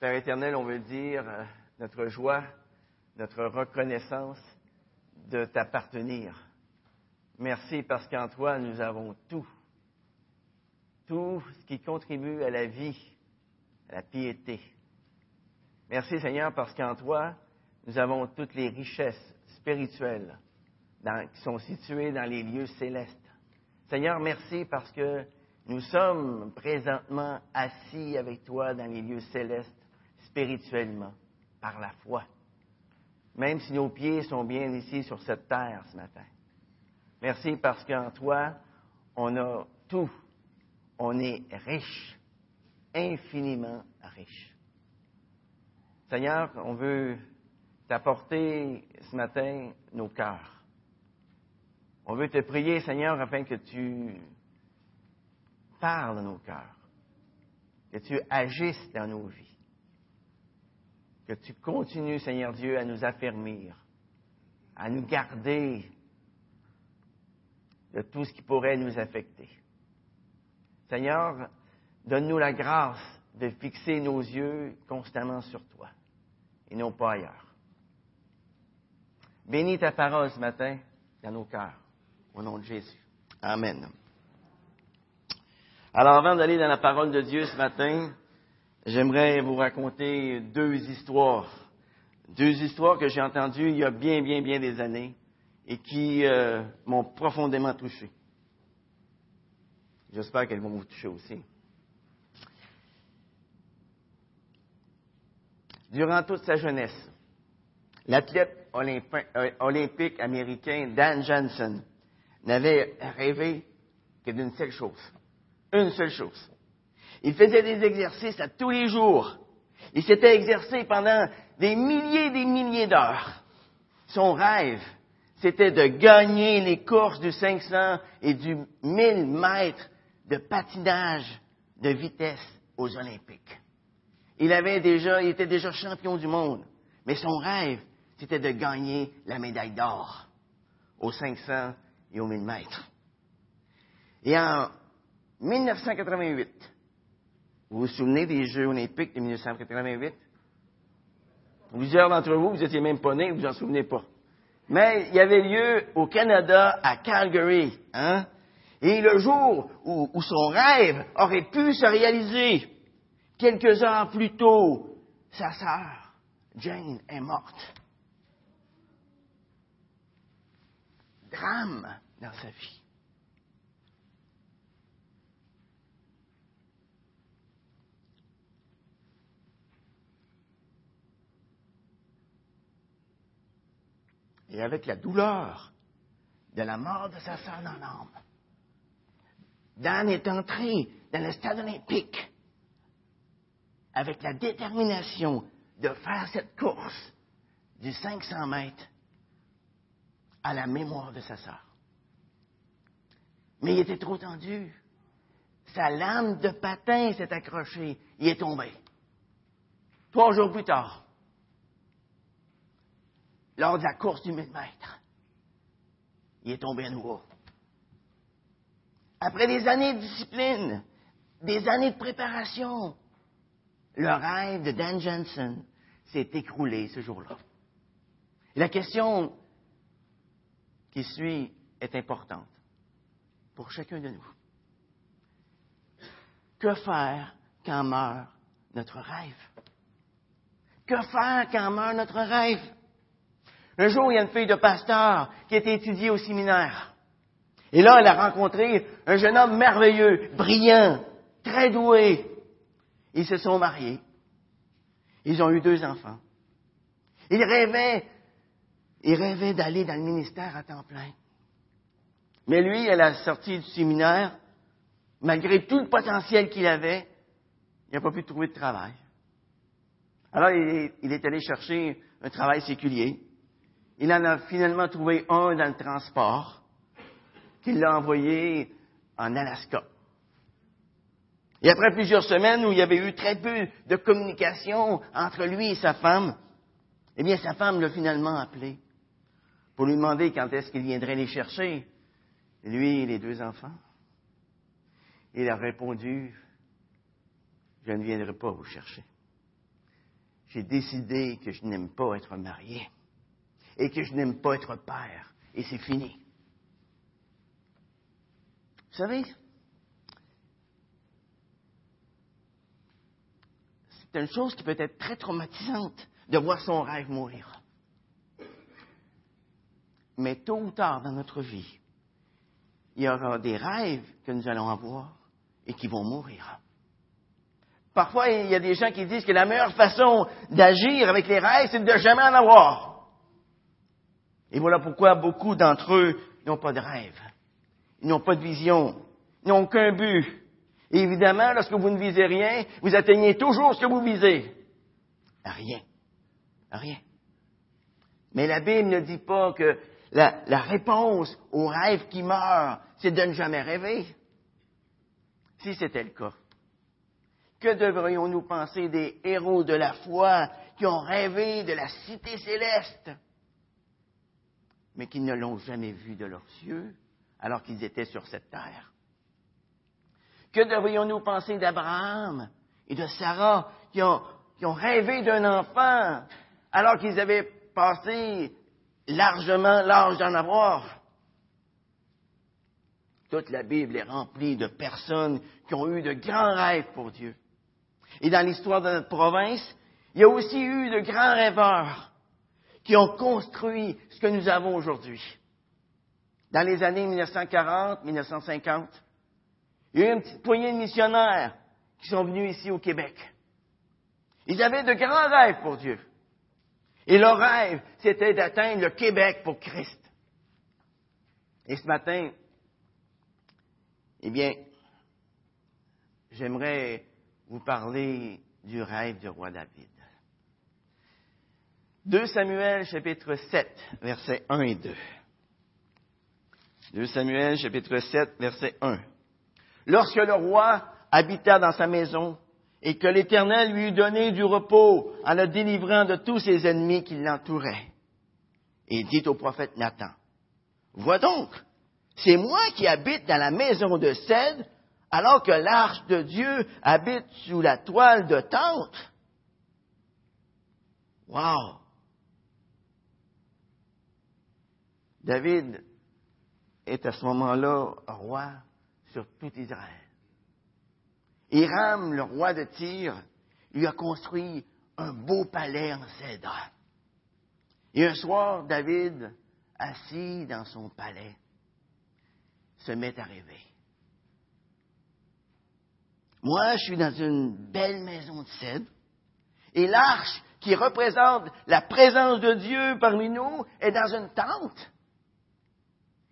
Père éternel, on veut dire euh, notre joie, notre reconnaissance de t'appartenir. Merci parce qu'en toi, nous avons tout. Tout ce qui contribue à la vie, à la piété. Merci Seigneur parce qu'en toi, nous avons toutes les richesses spirituelles qui sont situées dans les lieux célestes. Seigneur, merci parce que nous sommes présentement assis avec toi dans les lieux célestes spirituellement, par la foi. Même si nos pieds sont bien ici sur cette terre ce matin. Merci parce qu'en toi, on a tout. On est riche, infiniment riche. Seigneur, on veut t'apporter ce matin nos cœurs. On veut te prier, Seigneur, afin que tu parles nos cœurs, que tu agisses dans nos vies, que tu continues, Seigneur Dieu, à nous affermir, à nous garder de tout ce qui pourrait nous affecter. Seigneur, donne-nous la grâce de fixer nos yeux constamment sur toi et non pas ailleurs. Bénis ta parole ce matin dans nos cœurs. Au nom de Jésus. Amen. Alors avant d'aller dans la parole de Dieu ce matin, j'aimerais vous raconter deux histoires. Deux histoires que j'ai entendues il y a bien, bien, bien des années et qui euh, m'ont profondément touché. J'espère qu'elles vont vous toucher aussi. Durant toute sa jeunesse, l'athlète euh, olympique américain Dan Johnson n'avait rêvé que d'une seule chose. Une seule chose. Il faisait des exercices à tous les jours. Il s'était exercé pendant des milliers et des milliers d'heures. Son rêve, c'était de gagner les courses du 500 et du 1000 mètres de patinage de vitesse aux Olympiques. Il avait déjà, il était déjà champion du monde. Mais son rêve, c'était de gagner la médaille d'or aux 500 et aux 1000 mètres. Et en 1988, vous vous souvenez des Jeux olympiques de 1988? Plusieurs d'entre vous, vous étiez même pas nés, vous en souvenez pas. Mais il y avait lieu au Canada, à Calgary. Hein? Et le jour où son rêve aurait pu se réaliser, Quelques heures plus tôt, sa sœur, Jane, est morte. Drame dans sa vie. Et avec la douleur de la mort de sa sœur dans l'âme, Dan est entré dans le stade olympique avec la détermination de faire cette course du 500 mètres à la mémoire de sa sœur. Mais il était trop tendu. Sa lame de patin s'est accrochée. Il est tombé. Trois jours plus tard, lors de la course du 1000 mètres, il est tombé à nouveau. Après des années de discipline, des années de préparation, le rêve de Dan Jensen s'est écroulé ce jour-là. La question qui suit est importante pour chacun de nous. Que faire quand meurt notre rêve? Que faire quand meurt notre rêve? Un jour, il y a une fille de pasteur qui était étudiée au séminaire. Et là, elle a rencontré un jeune homme merveilleux, brillant, très doué, ils se sont mariés. Ils ont eu deux enfants. Ils rêvaient, ils rêvaient d'aller dans le ministère à temps plein. Mais lui, à la sortie du séminaire, malgré tout le potentiel qu'il avait, il n'a pas pu trouver de travail. Alors, il est allé chercher un travail séculier. Il en a finalement trouvé un dans le transport, qu'il l'a envoyé en Alaska. Et après plusieurs semaines où il y avait eu très peu de communication entre lui et sa femme, eh bien, sa femme l'a finalement appelé pour lui demander quand est-ce qu'il viendrait les chercher, lui et les deux enfants. Il a répondu, je ne viendrai pas vous chercher. j'ai décidé que je n'aime pas être marié et que je n'aime pas être père. Et c'est fini. Vous savez, c'est une chose qui peut être très traumatisante de voir son rêve mourir. Mais tôt ou tard dans notre vie, il y aura des rêves que nous allons avoir et qui vont mourir. Parfois, il y a des gens qui disent que la meilleure façon d'agir avec les rêves, c'est de jamais en avoir. Et voilà pourquoi beaucoup d'entre eux n'ont pas de rêve. N'ont pas de vision. N'ont aucun but. Et évidemment, lorsque vous ne visez rien, vous atteignez toujours ce que vous visez. Rien. Rien. Mais la Bible ne dit pas que la, la réponse au rêve qui meurt, c'est de ne jamais rêver. Si c'était le cas, que devrions-nous penser des héros de la foi qui ont rêvé de la cité céleste, mais qui ne l'ont jamais vue de leurs yeux alors qu'ils étaient sur cette terre? Que devrions-nous penser d'Abraham et de Sarah qui ont, qui ont rêvé d'un enfant alors qu'ils avaient passé largement l'âge d'en avoir? Toute la Bible est remplie de personnes qui ont eu de grands rêves pour Dieu. Et dans l'histoire de notre province, il y a aussi eu de grands rêveurs qui ont construit ce que nous avons aujourd'hui. Dans les années 1940, 1950, il y a eu une petite poignée de missionnaires qui sont venus ici au Québec. Ils avaient de grands rêves pour Dieu. Et leur rêve, c'était d'atteindre le Québec pour Christ. Et ce matin, eh bien, j'aimerais vous parler du rêve du roi David. 2 Samuel chapitre 7, versets 1 et 2. 2 Samuel chapitre 7, verset 1. Lorsque le roi habita dans sa maison et que l'Éternel lui eut donné du repos en le délivrant de tous ses ennemis qui l'entouraient, et dit au prophète Nathan, Vois donc, c'est moi qui habite dans la maison de cèdre alors que l'arche de Dieu habite sous la toile de tente. Wow! David est à ce moment-là roi sur tout Israël. Hiram, le roi de Tyr, lui a construit un beau palais en cèdre. Et un soir, David, assis dans son palais, se met à rêver. Moi, je suis dans une belle maison de cèdre. Et l'arche qui représente la présence de Dieu parmi nous est dans une tente.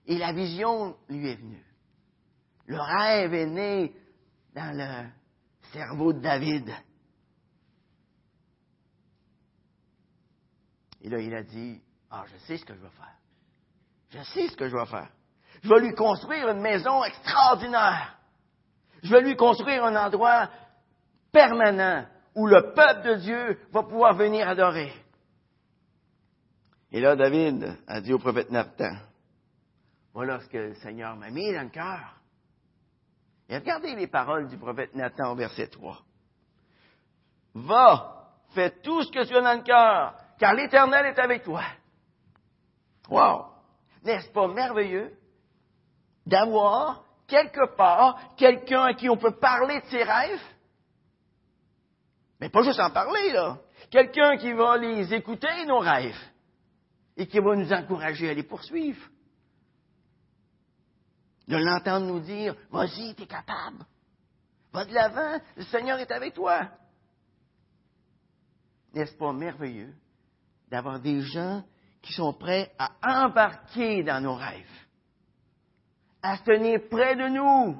Et la vision lui est venue. Le rêve est né dans le cerveau de David. Et là, il a dit, ah, je sais ce que je vais faire. Je sais ce que je vais faire. Je vais lui construire une maison extraordinaire. Je vais lui construire un endroit permanent où le peuple de Dieu va pouvoir venir adorer. Et là, David a dit au prophète Nathan, voilà ce que le Seigneur m'a mis dans le cœur. Et regardez les paroles du prophète Nathan au verset 3. Va, fais tout ce que tu as dans le cœur, car l'Éternel est avec toi. Wow! N'est-ce pas merveilleux d'avoir quelque part quelqu'un à qui on peut parler de ses rêves? Mais pas juste en parler, là. Quelqu'un qui va les écouter, nos rêves, et qui va nous encourager à les poursuivre. De l'entendre nous dire, vas-y, t'es capable. Va de l'avant, le Seigneur est avec toi. N'est-ce pas merveilleux d'avoir des gens qui sont prêts à embarquer dans nos rêves? à se tenir près de nous,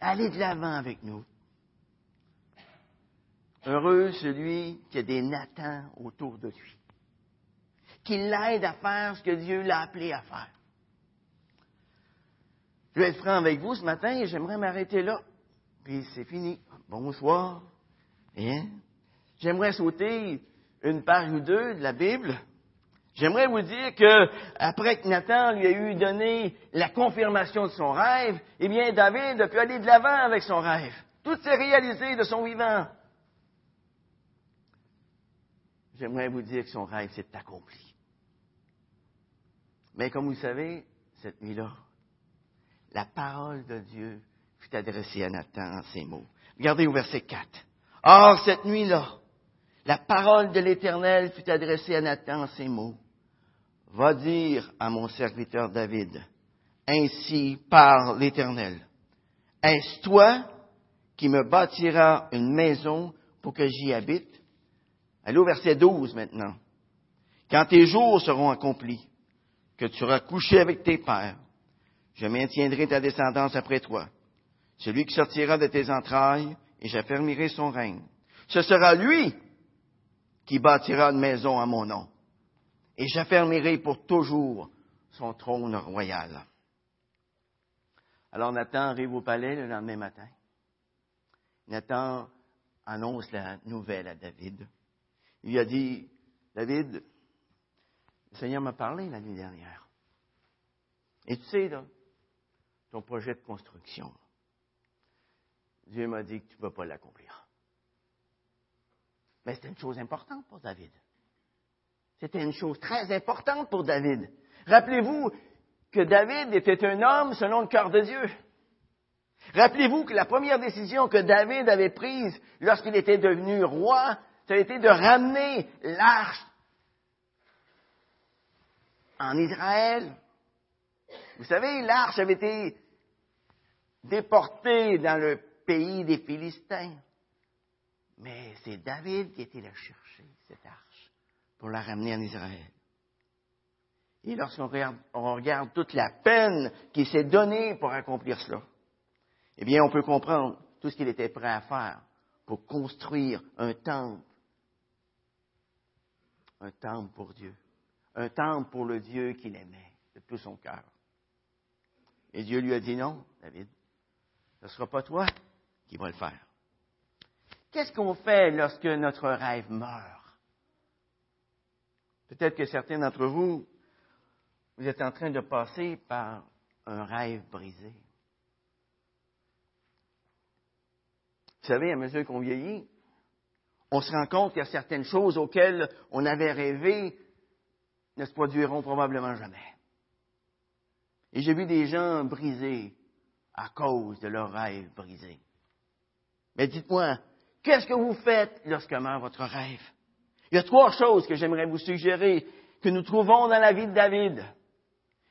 à aller de l'avant avec nous? Heureux celui qui a des Nathan autour de lui, qui l'aide à faire ce que Dieu l'a appelé à faire. Je vais être franc avec vous ce matin et j'aimerais m'arrêter là. Puis c'est fini. Bonsoir. Hein? J'aimerais sauter une page ou deux de la Bible J'aimerais vous dire que, après que Nathan lui a eu donné la confirmation de son rêve, eh bien, David a pu aller de l'avant avec son rêve. Tout s'est réalisé de son vivant. j'aimerais vous dire que son rêve s'est accompli. Mais comme vous le savez, cette nuit-là, la parole de Dieu fut adressée à Nathan en ces mots. Regardez au verset 4. Or, cette nuit-là, la parole de l'Éternel fut adressée à Nathan en ces mots. Va dire à mon serviteur David, ainsi par l'Éternel. Est-ce toi qui me bâtiras une maison pour que j'y habite? Allez au verset 12 maintenant. Quand tes jours seront accomplis, que tu auras couché avec tes pères, je maintiendrai ta descendance après toi. Celui qui sortira de tes entrailles, et j'affermirai son règne. Ce sera lui qui bâtira une maison à mon nom, et j'affermirai pour toujours son trône royal. Alors Nathan arrive au palais le lendemain matin. Nathan annonce la nouvelle à David. Il lui a dit, David, le Seigneur m'a parlé la nuit dernière. Et tu sais, là, ton projet de construction, Dieu m'a dit que tu ne peux pas l'accomplir. Mais c'était une chose importante pour David. C'était une chose très importante pour David. Rappelez-vous, que David était un homme selon le cœur de Dieu. Rappelez-vous que la première décision que David avait prise lorsqu'il était devenu roi, ça a été de ramener l'arche en Israël. Vous savez, l'arche avait été déportée dans le pays des Philistins. Mais c'est David qui était allé chercher, cette arche, pour la ramener en Israël. Et lorsqu'on regarde, toute la peine qu'il s'est donnée pour accomplir cela, eh bien, on peut comprendre tout ce qu'il était prêt à faire pour construire un temple. Un temple pour Dieu. Un temple pour le Dieu qu'il aimait de tout son cœur. Et Dieu lui a dit non, David, ce ne sera pas toi qui vas le faire. Qu'est-ce qu'on fait lorsque notre rêve meurt? Peut-être que certains d'entre vous vous êtes en train de passer par un rêve brisé. Vous savez, à mesure qu'on vieillit, on se rend compte qu'il y a certaines choses auxquelles on avait rêvé ne se produiront probablement jamais. Et j'ai vu des gens brisés à cause de leurs rêves brisés. Mais dites-moi, qu'est-ce que vous faites lorsque meurt votre rêve? Il y a trois choses que j'aimerais vous suggérer que nous trouvons dans la vie de David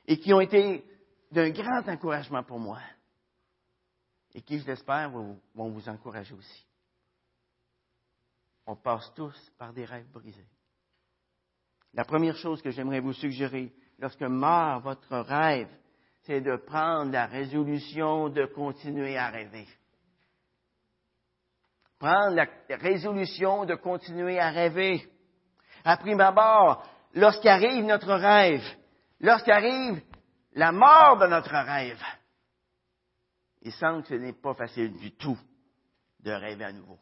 et qui ont été d'un grand encouragement pour moi et qui, je l'espère, vont vous encourager aussi. On passe tous par des rêves brisés. La première chose que j'aimerais vous suggérer lorsque meurt votre rêve, c'est de prendre la résolution de continuer à rêver. Prendre la résolution de continuer à rêver. À prime abord, lorsqu'arrive notre rêve, lorsqu'arrive la mort de notre rêve, il semble que ce n'est pas facile du tout de rêver à nouveau.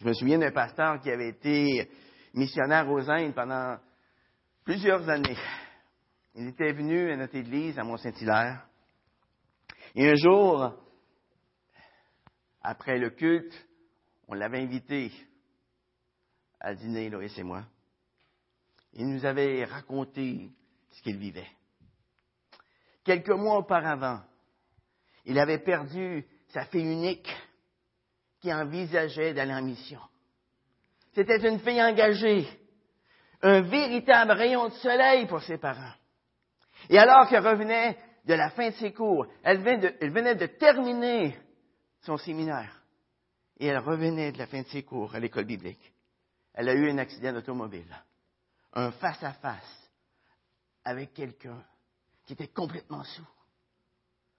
Je me souviens d'un pasteur qui avait été missionnaire aux Indes pendant plusieurs années. Il était venu à notre église à Mont-Saint-Hilaire. Et un jour, après le culte, on l'avait invité à dîner, Loïs et moi il nous avait raconté ce qu'il vivait. Quelques mois auparavant, il avait perdu sa fille unique qui envisageait d'aller en mission. C'était une fille engagée, un véritable rayon de soleil pour ses parents. Et alors qu'elle revenait de la fin de ses cours, elle venait de, terminer son séminaire et elle revenait de la fin de ses cours à l'école biblique. Elle a eu un accident d'automobile un face-à-face avec quelqu'un qui était complètement sourd.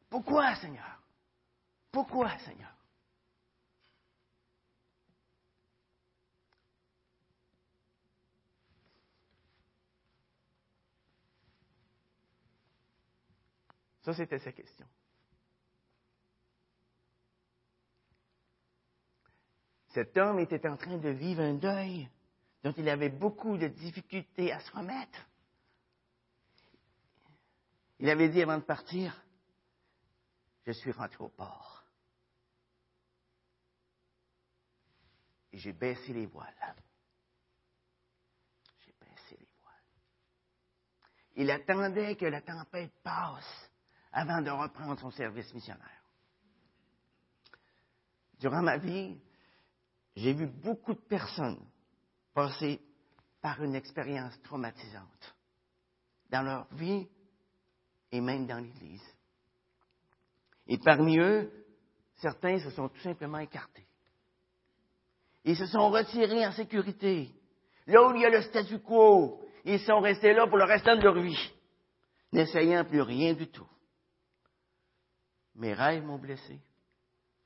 Pourquoi, Seigneur? Pourquoi, Seigneur? Ça, c'était sa question. Cet homme était en train de vivre un deuil dont il avait beaucoup de difficultés à se remettre. Il avait dit avant de partir, je suis rentré au port. et j'ai baissé les voiles. J'ai baissé les voiles. Il attendait que la tempête passe avant de reprendre son service missionnaire. Durant ma vie, j'ai vu beaucoup de personnes passer par une expérience traumatisante dans leur vie et même dans l'Église. Et parmi eux, certains se sont tout simplement écartés. Ils se sont retirés en sécurité. Là où il y a le statu quo, ils sont restés là pour le restant de leur vie, n'essayant plus rien du tout. Mes rêves m'ont blessé.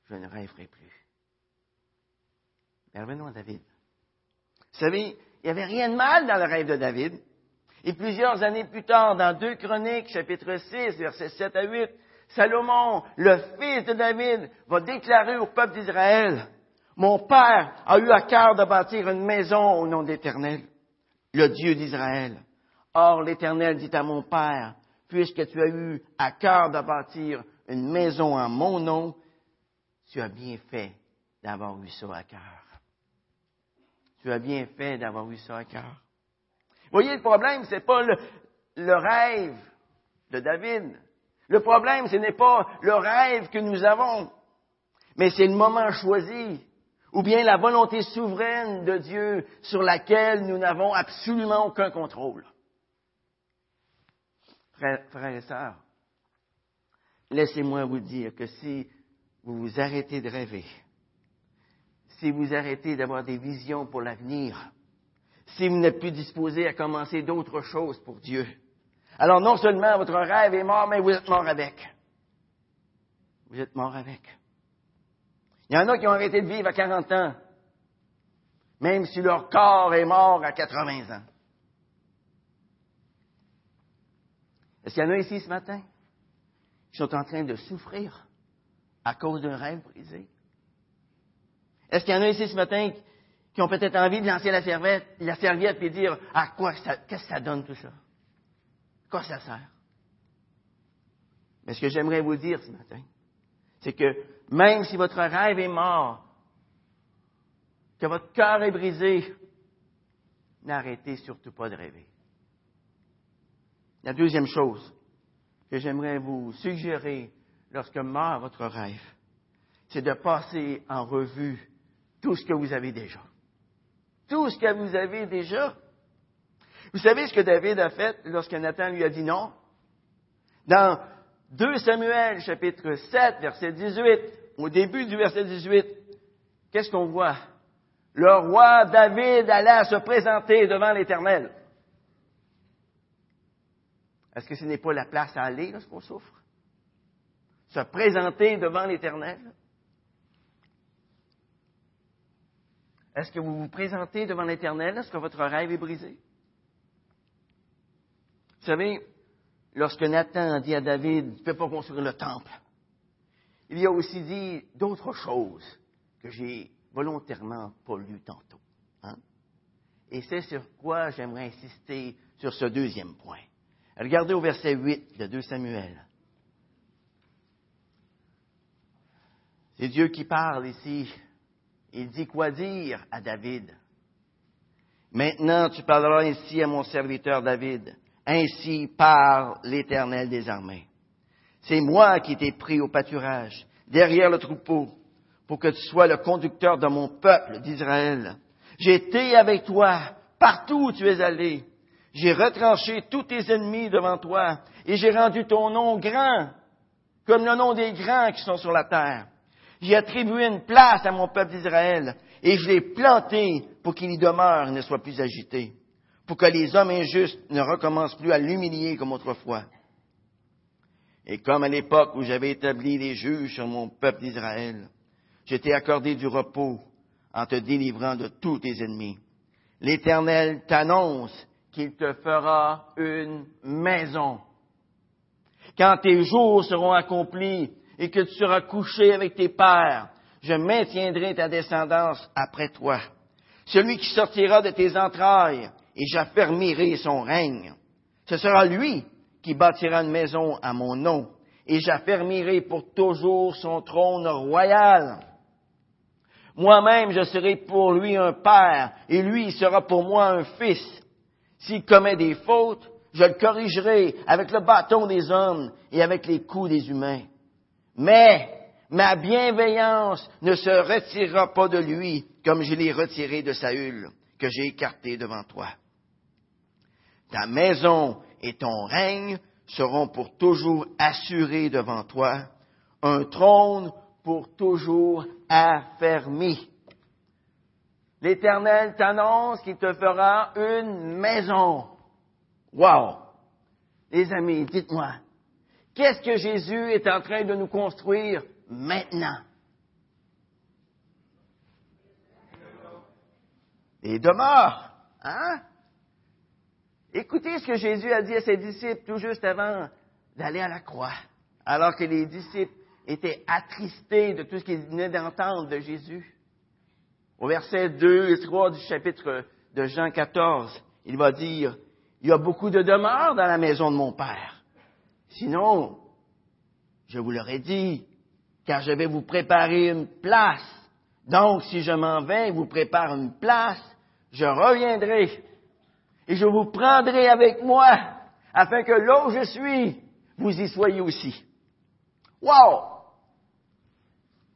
Je ne rêverai plus. Mais revenons à David. Vous savez, il n'y avait rien de mal dans le rêve de David. Et plusieurs années plus tard, dans 2 Chroniques, chapitre 6, versets 7 à 8, Salomon, le fils de David, va déclarer au peuple d'Israël, Mon père a eu à cœur de bâtir une maison au nom d'Éternel, le Dieu d'Israël. Or l'Éternel dit à mon père, Puisque tu as eu à cœur de bâtir une maison en mon nom, tu as bien fait d'avoir eu ça à cœur. Tu as bien fait d'avoir eu ça à cœur. Voyez, le problème, ce n'est pas le, le, rêve de David. Le problème, ce n'est pas le rêve que nous avons, mais c'est le moment choisi, ou bien la volonté souveraine de Dieu sur laquelle nous n'avons absolument aucun contrôle. Frères, et sœurs, laissez-moi vous dire que si vous vous arrêtez de rêver, si vous arrêtez d'avoir des visions pour l'avenir, si vous n'êtes plus disposé à commencer d'autres choses pour Dieu. Alors non seulement votre rêve est mort, mais vous êtes mort avec. Vous êtes mort avec. Il y en a qui ont arrêté de vivre à 40 ans, même si leur corps est mort à 80 ans. Est-ce qu'il y en a ici ce matin? Qui sont en train de souffrir à cause d'un rêve brisé? Est-ce qu'il y en a ici ce matin qui ont peut-être envie de lancer la serviette, la serviette et dire à quoi qu'est-ce que ça donne tout ça? Quoi ça sert? Mais ce que j'aimerais vous dire ce matin, c'est que même si votre rêve est mort, que votre cœur est brisé, n'arrêtez surtout pas de rêver. La deuxième chose que j'aimerais vous suggérer lorsque meurt votre rêve, c'est de passer en revue tout ce que vous avez déjà tout ce que vous avez déjà. Vous savez ce que David a fait lorsque Nathan lui a dit non? Dans 2 Samuel chapitre 7, verset 18, au début du verset 18, qu'est-ce qu'on voit? Le roi David alla se présenter devant l'Éternel. Est-ce que ce n'est pas la place à aller lorsqu'on souffre? Se présenter devant l'Éternel? Est-ce que vous vous présentez devant l'Éternel lorsque votre rêve est brisé? Vous savez, lorsque Nathan dit à David, tu ne peux pas construire le temple, il y a aussi dit d'autres choses que j'ai volontairement pas lues tantôt. Hein? Et c'est sur quoi j'aimerais insister sur ce deuxième point. Regardez au verset 8 de 2 Samuel. C'est Dieu qui parle ici il dit quoi dire à David? Maintenant tu parleras ainsi à mon serviteur David. Ainsi parle l'Éternel des armées. C'est moi qui t'ai pris au pâturage, derrière le troupeau, pour que tu sois le conducteur de mon peuple d'Israël. Été avec toi partout où tu es allé. J'ai retranché tous tes ennemis devant toi et j'ai rendu ton nom grand, comme le nom des grands qui sont sur la terre. J'ai attribué une place à mon peuple d'Israël et je l'ai planté pour qu'il y demeure et ne soit plus agité, pour que les hommes injustes ne recommencent plus à l'humilier comme autrefois. Et comme à l'époque où j'avais établi les juges sur mon peuple d'Israël, je t'ai accordé du repos en te délivrant de tous tes ennemis. L'Éternel t'annonce qu'il te fera une maison. Quand tes jours seront accomplis et que tu seras couché avec tes pères, je maintiendrai ta descendance après toi. Celui qui sortira de tes entrailles, et j'affermirai son règne. Ce sera lui qui bâtira une maison à mon nom, et j'affermirai pour toujours son trône royal. Moi-même, je serai pour lui un père, et lui sera pour moi un fils. S'il commet des fautes, je le corrigerai avec le bâton des hommes et avec les coups des humains. Mais ma bienveillance ne se retirera pas de lui comme je l'ai retiré de Saül, que j'ai écarté devant toi. Ta maison et ton règne seront pour toujours assurés devant toi, un trône pour toujours affermi. L'Éternel t'annonce qu'il te fera une maison. Wow! Les amis, dites-moi, qu'est-ce que Jésus est en train de nous construire maintenant? Et demeure, hein? Écoutez ce que Jésus a dit à ses disciples tout juste avant d'aller à la croix, alors que les disciples étaient attristés de tout ce qu'ils venaient d'entendre de Jésus. Au verset 2 et 3 du chapitre de Jean 14, il va dire, il y a beaucoup de demeures dans la maison de mon Père. Sinon, je vous l'aurais dit, car je vais vous préparer une place. Donc, si je m'en vais et vous prépare une place, je reviendrai et je vous prendrai avec moi, afin que là où je suis, vous y soyez aussi. Wow!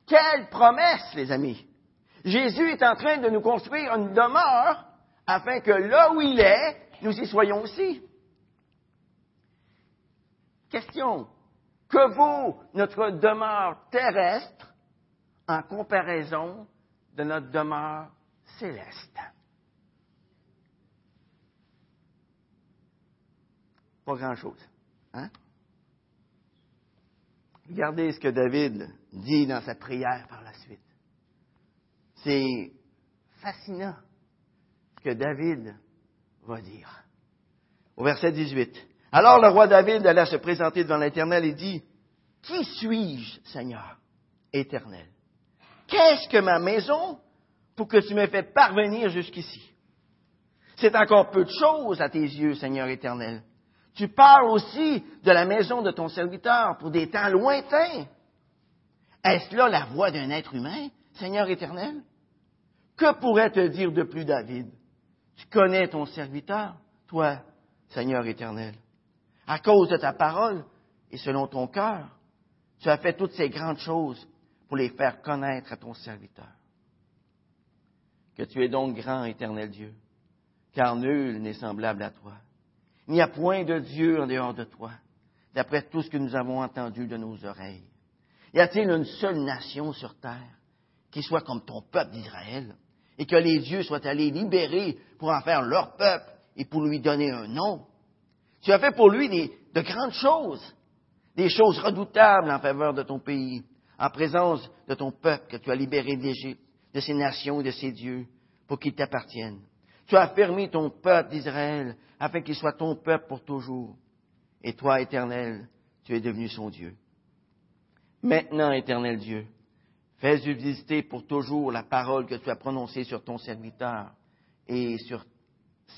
Quelle promesse, les amis! Jésus est en train de nous construire une demeure afin que là où il est, nous y soyons aussi. Question. Que vaut notre demeure terrestre en comparaison de notre demeure céleste? Pas grand-chose. Hein? Regardez ce que David dit dans sa prière par la suite. C'est fascinant ce que David va dire. Au verset 18. Alors le roi David alla se présenter devant l'Éternel et dit, Qui suis-je, Seigneur éternel? Qu'est-ce que ma maison pour que tu me fais parvenir jusqu'ici? C'est encore peu de choses à tes yeux, Seigneur éternel. Tu parles aussi de la maison de ton serviteur pour des temps lointains. Est-ce là la voix d'un être humain, Seigneur éternel? Que pourrait te dire de plus David? Tu connais ton serviteur, toi, Seigneur éternel. À cause de ta parole et selon ton cœur, tu as fait toutes ces grandes choses pour les faire connaître à ton serviteur. Que tu es donc grand, éternel Dieu, car nul n'est semblable à toi. Il n'y a point de Dieu en dehors de toi, d'après tout ce que nous avons entendu de nos oreilles. Y a-t-il une seule nation sur terre qui soit comme ton peuple d'Israël? Et que les dieux soient allés libérer pour en faire leur peuple et pour lui donner un nom? Tu as fait pour lui de grandes choses, des choses redoutables en faveur de ton pays, en présence de ton peuple que tu as libéré d'Égypte, de ses nations et de ses dieux, pour qu'ils t'appartiennent. Tu as affermi ton peuple d'Israël afin qu'il soit ton peuple pour toujours. Et toi, éternel, tu es devenu son Dieu. Maintenant, éternel Dieu, fais visiter pour toujours la parole que tu as prononcée sur ton serviteur et sur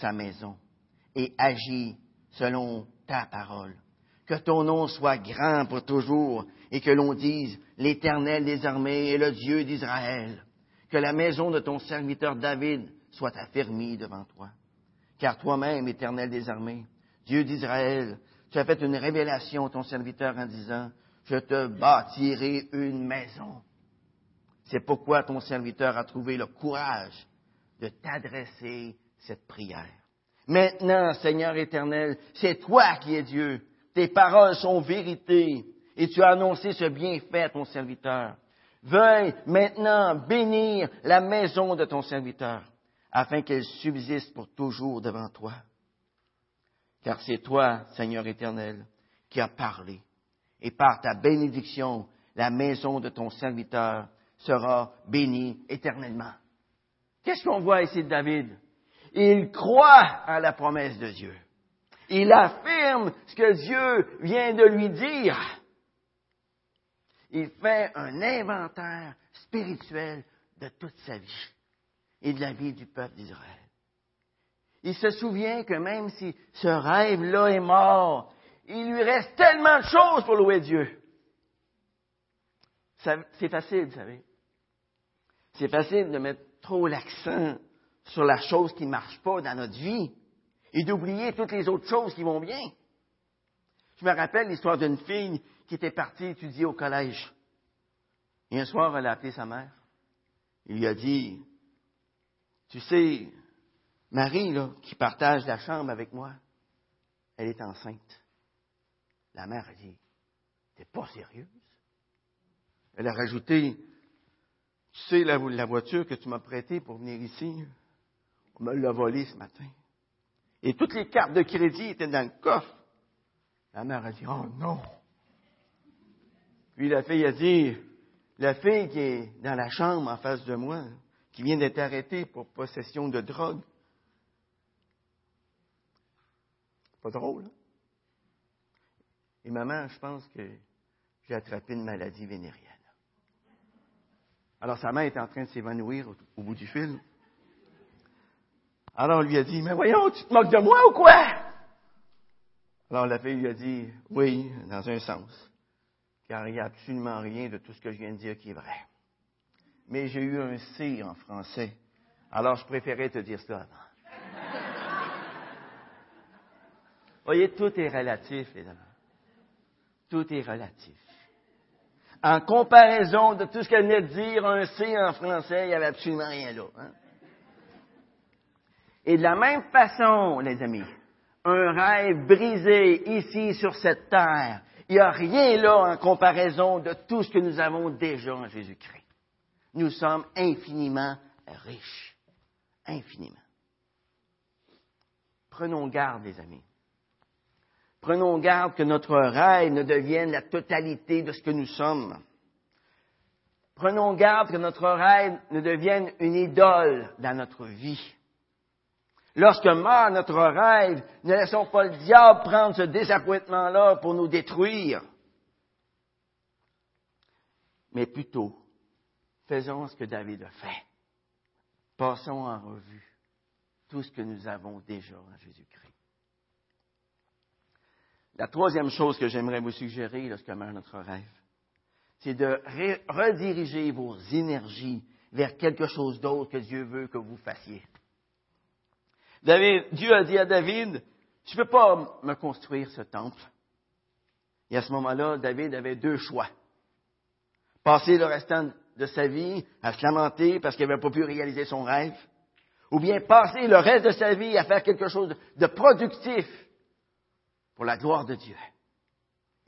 sa maison, et agis selon ta parole. Que ton nom soit grand pour toujours, et que l'on dise, l'Éternel des armées est le Dieu d'Israël. Que la maison de ton serviteur David soit affermie devant toi car toi-même, éternel des armées, Dieu d'Israël, tu as fait une révélation à ton serviteur en disant, je te bâtirai une maison. C'est pourquoi ton serviteur a trouvé le courage de t'adresser cette prière. Maintenant, Seigneur éternel, c'est toi qui es Dieu. Tes paroles sont vérité et tu as annoncé ce bienfait à ton serviteur. Veuille maintenant bénir la maison de ton serviteur afin qu'elle subsiste pour toujours devant toi. Car c'est toi, Seigneur éternel, qui as parlé. Et par ta bénédiction, la maison de ton serviteur sera bénie éternellement. Qu'est-ce qu'on voit ici de David? Il croit à la promesse de Dieu. Il affirme ce que Dieu vient de lui dire. Il fait un inventaire spirituel de toute sa vie et de la vie du peuple d'Israël. Il se souvient que même si ce rêve-là est mort, il lui reste tellement de choses pour louer Dieu. C'est facile, vous savez. C'est facile de mettre trop l'accent sur la chose qui ne marche pas dans notre vie et d'oublier toutes les autres choses qui vont bien. Je me rappelle l'histoire d'une fille qui était partie étudier au collège. Et un soir, elle a appelé sa mère. Il lui a dit, tu sais, Marie, qui partage la chambre avec moi, elle est enceinte. La mère a dit, t'es pas sérieuse? Elle a rajouté, tu sais, la, voiture que tu m'as prêtée pour venir ici, on me l'a volée ce matin. Et toutes les cartes de crédit étaient dans le coffre. La mère a dit, oh non. Puis la fille a dit, la fille qui est dans la chambre en face de moi, qui vient d'être arrêtée pour possession de drogue, pas drôle. Hein? Et maman, je pense que j'ai attrapé une maladie vénérienne. Alors sa mère est en train de s'évanouir au, bout du fil. Alors on lui a dit, mais voyons, tu te moques de moi ou quoi? Alors la fille lui a dit, oui, dans un sens, car il n'y a absolument rien de tout ce que je viens de dire qui est vrai. Mais j'ai eu un C en français, alors je préférais te dire cela avant. voyez, tout est relatif, les amis. Tout est relatif en comparaison de tout ce qu'elle venait de dire, un C en français, il n'y avait absolument rien là. Hein. Et de la même façon, les amis, un rêve brisé ici sur cette terre, il n'y a rien là en comparaison de tout ce que nous avons déjà en Jésus-Christ. Nous sommes infiniment riches. Infiniment. Prenons garde, les amis. Prenons garde que notre rêve ne devienne la totalité de ce que nous sommes. Prenons garde que notre rêve ne devienne une idole dans notre vie. Lorsque meurt notre rêve, ne laissons pas le diable prendre ce désappointement-là pour nous détruire. Mais plutôt, faisons ce que David a fait. Passons en revue tout ce que nous avons déjà en Jésus-Christ. La troisième chose que j'aimerais vous suggérer lorsque meurt notre rêve, c'est de rediriger vos énergies vers quelque chose d'autre que Dieu veut que vous fassiez. David, Dieu a dit à David, tu ne peux pas me construire ce temple. Et à ce moment-là, David avait deux choix. Passer le restant de sa vie à se lamenter parce qu'il n'avait pas pu réaliser son rêve, ou bien passer le reste de sa vie à faire quelque chose de productif pour la gloire de Dieu.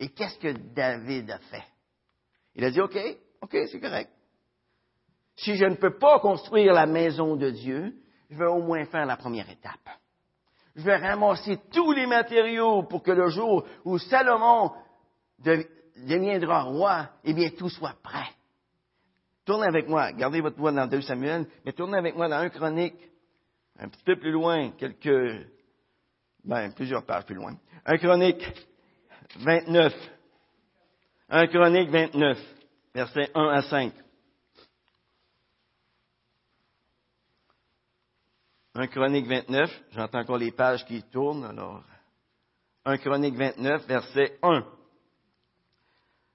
Et qu'est-ce que David a fait? Il a dit, OK, OK, c'est correct. Si je ne peux pas construire la maison de Dieu, je vais au moins faire la première étape. Je vais ramasser tous les matériaux pour que le jour où Salomon deviendra roi, eh bien, tout soit prêt. Tournez avec moi, gardez votre voix dans 2 Samuel, mais tournez avec moi dans 1 Chronique, un petit peu plus loin, quelques, ben, plusieurs pages plus loin. Un Chronique 29. Un Chronique 29, versets 1 à 5. Un Chronique 29, j'entends encore les pages qui tournent, alors. Un Chronique 29, verset 1.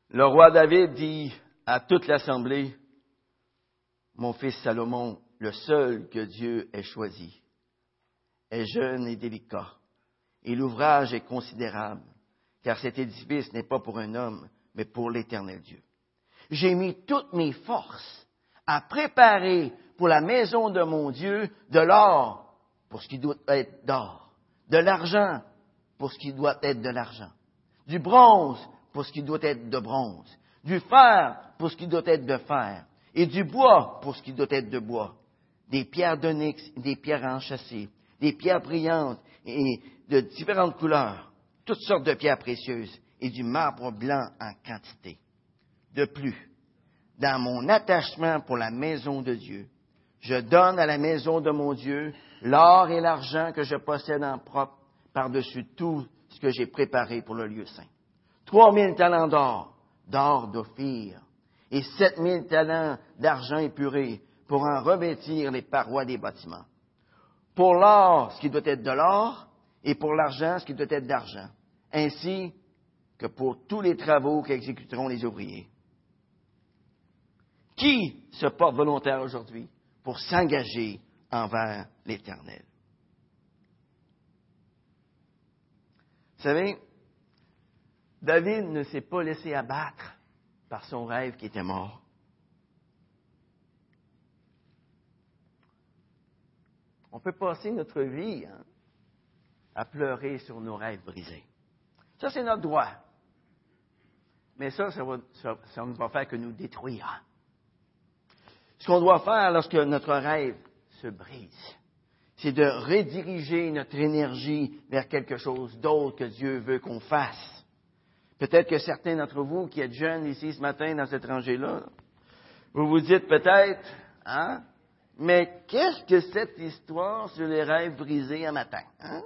Le roi David dit à toute l'assemblée, Mon fils Salomon, le seul que Dieu ait choisi, est jeune et délicat et l'ouvrage est considérable, car cet édifice n'est pas pour un homme, mais pour l'éternel Dieu. J'ai mis toutes mes forces à préparer pour la maison de mon Dieu de l'or pour ce qui doit être d'or, de l'argent pour ce qui doit être de l'argent, du bronze pour ce qui doit être de bronze, du fer pour ce qui doit être de fer, et du bois pour ce qui doit être de bois, des pierres d'onyx, des pierres enchâssées, des pierres brillantes et de différentes couleurs, toutes sortes de pierres précieuses et du marbre blanc en quantité. De plus, dans mon attachement pour la maison de Dieu, je donne à la maison de mon Dieu l'or et l'argent que je possède en propre par-dessus tout ce que j'ai préparé pour le lieu saint. Trois mille talents d'or, d'or d'Ophir, et sept mille talents d'argent épuré pour en revêtir les parois des bâtiments. Pour l'or, ce qui doit être de l'or, et pour l'argent, ce qui doit être d'argent, ainsi que pour tous les travaux qu'exécuteront les ouvriers. Qui se porte volontaire aujourd'hui pour s'engager envers l'Éternel? Vous savez, David ne s'est pas laissé abattre par son rêve qui était mort. On peut passer notre vie hein, à pleurer sur nos rêves brisés. Ça, c'est notre droit. Mais ça, ça, ne va faire que nous détruire. Ce qu'on doit faire lorsque notre rêve se brise, c'est de rediriger notre énergie vers quelque chose d'autre que Dieu veut qu'on fasse. Peut-être que certains d'entre vous qui êtes jeunes ici ce matin dans cette rangée-là, vous vous dites peut-être, hein, mais qu'est-ce que cette histoire sur les rêves brisés un matin? Hein?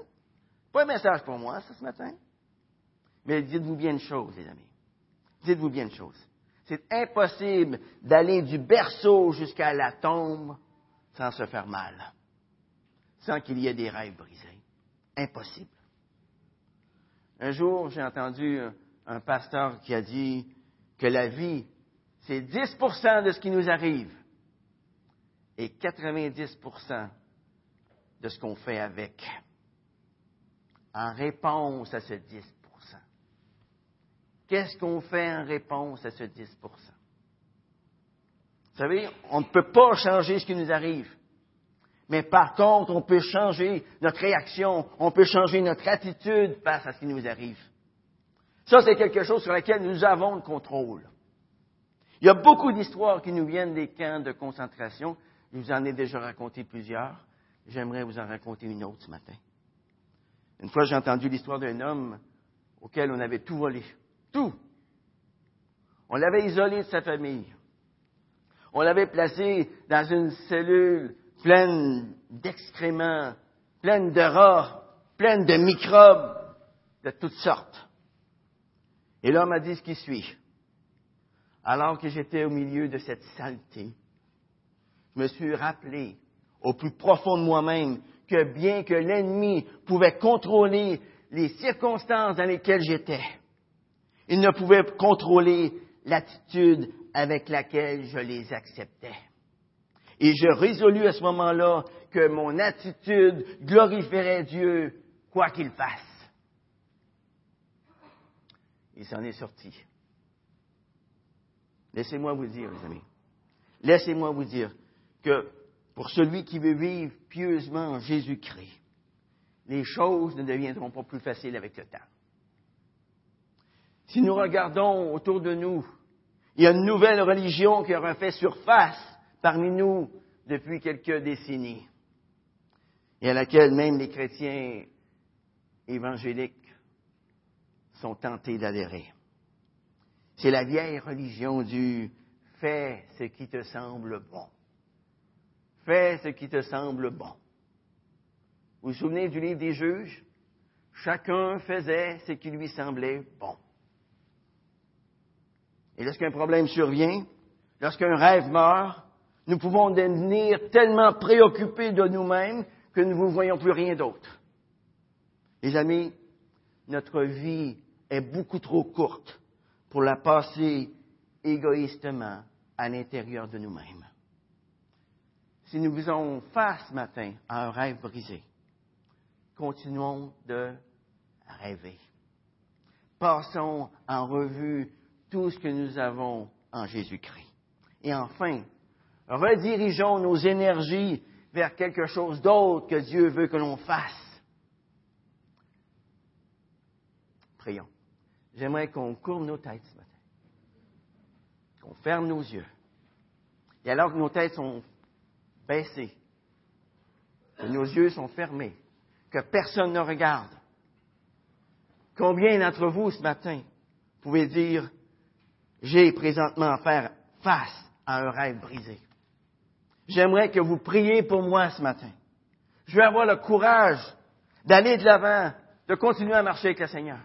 Pas un message pour moi, ça, ce matin. Mais dites-vous bien une chose, les amis. Dites-vous bien une chose. C'est impossible d'aller du berceau jusqu'à la tombe sans se faire mal, sans qu'il y ait des rêves brisés. Impossible. Un jour, j'ai entendu un pasteur qui a dit que la vie, c'est 10% de ce qui nous arrive et 90% de ce qu'on fait avec, en réponse à ce 10% Qu'est-ce qu'on fait en réponse à ce 10% Vous savez, on ne peut pas changer ce qui nous arrive. Mais par contre, on peut changer notre réaction, on peut changer notre attitude face à ce qui nous arrive. Ça, c'est quelque chose sur lequel nous avons le contrôle. Il y a beaucoup d'histoires qui nous viennent des camps de concentration. Je vous en ai déjà raconté plusieurs. J'aimerais vous en raconter une autre ce matin. Une fois, j'ai entendu l'histoire d'un homme auquel on avait tout volé. Tout. On l'avait isolé de sa famille. On l'avait placé dans une cellule pleine d'excréments, pleine de rats, pleine de microbes de toutes sortes. Et l'homme a dit ce qui suit. Alors que j'étais au milieu de cette saleté, je me suis rappelé au plus profond de moi-même que bien que l'ennemi pouvait contrôler les circonstances dans lesquelles j'étais, il ne pouvait contrôler l'attitude avec laquelle je les acceptais. Et je résolus à ce moment-là que mon attitude glorifierait Dieu, quoi qu'il fasse. Il s'en est sorti. Laissez-moi vous dire, les amis, laissez-moi vous dire que pour celui qui veut vivre pieusement en Jésus-Christ, les choses ne deviendront pas plus faciles avec le temps. Si nous regardons autour de nous, il y a une nouvelle religion qui aura fait surface parmi nous depuis quelques décennies et à laquelle même les chrétiens évangéliques sont tentés d'adhérer. C'est la vieille religion du fais ce qui te semble bon. Fais ce qui te semble bon. Vous vous souvenez du livre des juges? Chacun faisait ce qui lui semblait bon. Et lorsqu'un problème survient, lorsqu'un rêve meurt, nous pouvons devenir tellement préoccupés de nous-mêmes que nous ne voyons plus rien d'autre. Les amis, notre vie est beaucoup trop courte pour la passer égoïstement à l'intérieur de nous-mêmes. Si nous faisons face ce matin à un rêve brisé, continuons de rêver. Passons en revue tout ce que nous avons en Jésus-Christ. Et enfin, redirigeons nos énergies vers quelque chose d'autre que Dieu veut que l'on fasse. Prions. J'aimerais qu'on courbe nos têtes ce matin, qu'on ferme nos yeux. Et alors que nos têtes sont baissées, que nos yeux sont fermés, que personne ne regarde, combien d'entre vous ce matin pouvez dire, j'ai présentement à faire face à un rêve brisé? J'aimerais que vous priez pour moi ce matin. Je vais avoir le courage d'aller de l'avant, de continuer à marcher avec le Seigneur.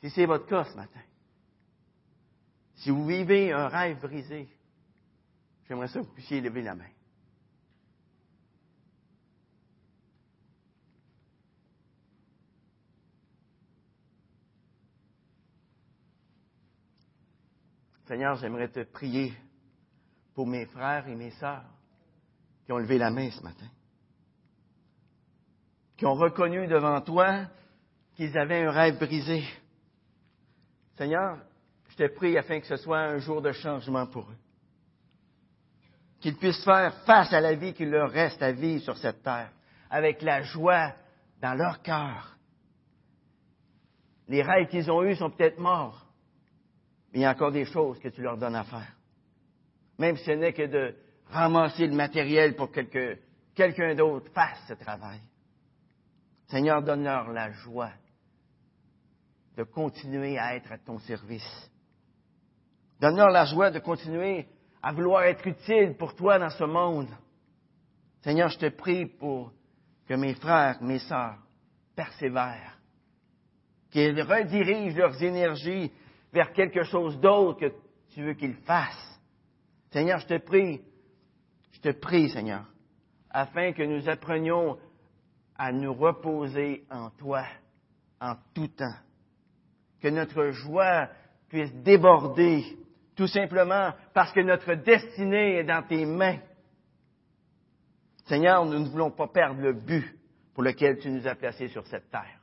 Si c'est votre cas ce matin, si vous vivez un rêve brisé, j'aimerais que vous puissiez lever la main. Seigneur, j'aimerais te prier pour mes frères et mes sœurs qui ont levé la main ce matin, qui ont reconnu devant toi qu'ils avaient un rêve brisé. Seigneur, je te prie afin que ce soit un jour de changement pour eux. Qu'ils puissent faire face à la vie qu'il leur reste à vivre sur cette terre, avec la joie dans leur cœur. Les rêves qu'ils ont eus sont peut-être morts, mais il y a encore des choses que tu leur donnes à faire. Même si ce n'est que de ramasser le matériel pour que quelqu'un d'autre fasse ce travail. Seigneur, donne-leur la joie de continuer à être à ton service. Donne-leur la joie de continuer à vouloir être utile pour toi dans ce monde. Seigneur, je te prie pour que mes frères, mes sœurs persévèrent, qu'ils redirigent leurs énergies vers quelque chose d'autre que tu veux qu'ils fassent. Seigneur, je te prie, je te prie, Seigneur, afin que nous apprenions à nous reposer en toi en tout temps. Que notre joie puisse déborder tout simplement parce que notre destinée est dans tes mains. Seigneur, nous ne voulons pas perdre le but pour lequel tu nous as placés sur cette terre.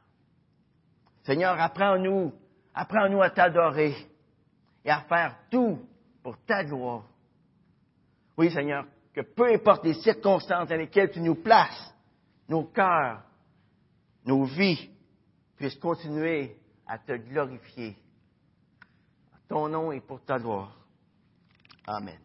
Seigneur, apprends-nous, apprends-nous à t'adorer et à faire tout pour ta gloire. Oui, Seigneur, que peu importe les circonstances dans lesquelles tu nous places, nos cœurs, nos vies puissent continuer à te glorifier. Ton nom est pour ta gloire. Amen.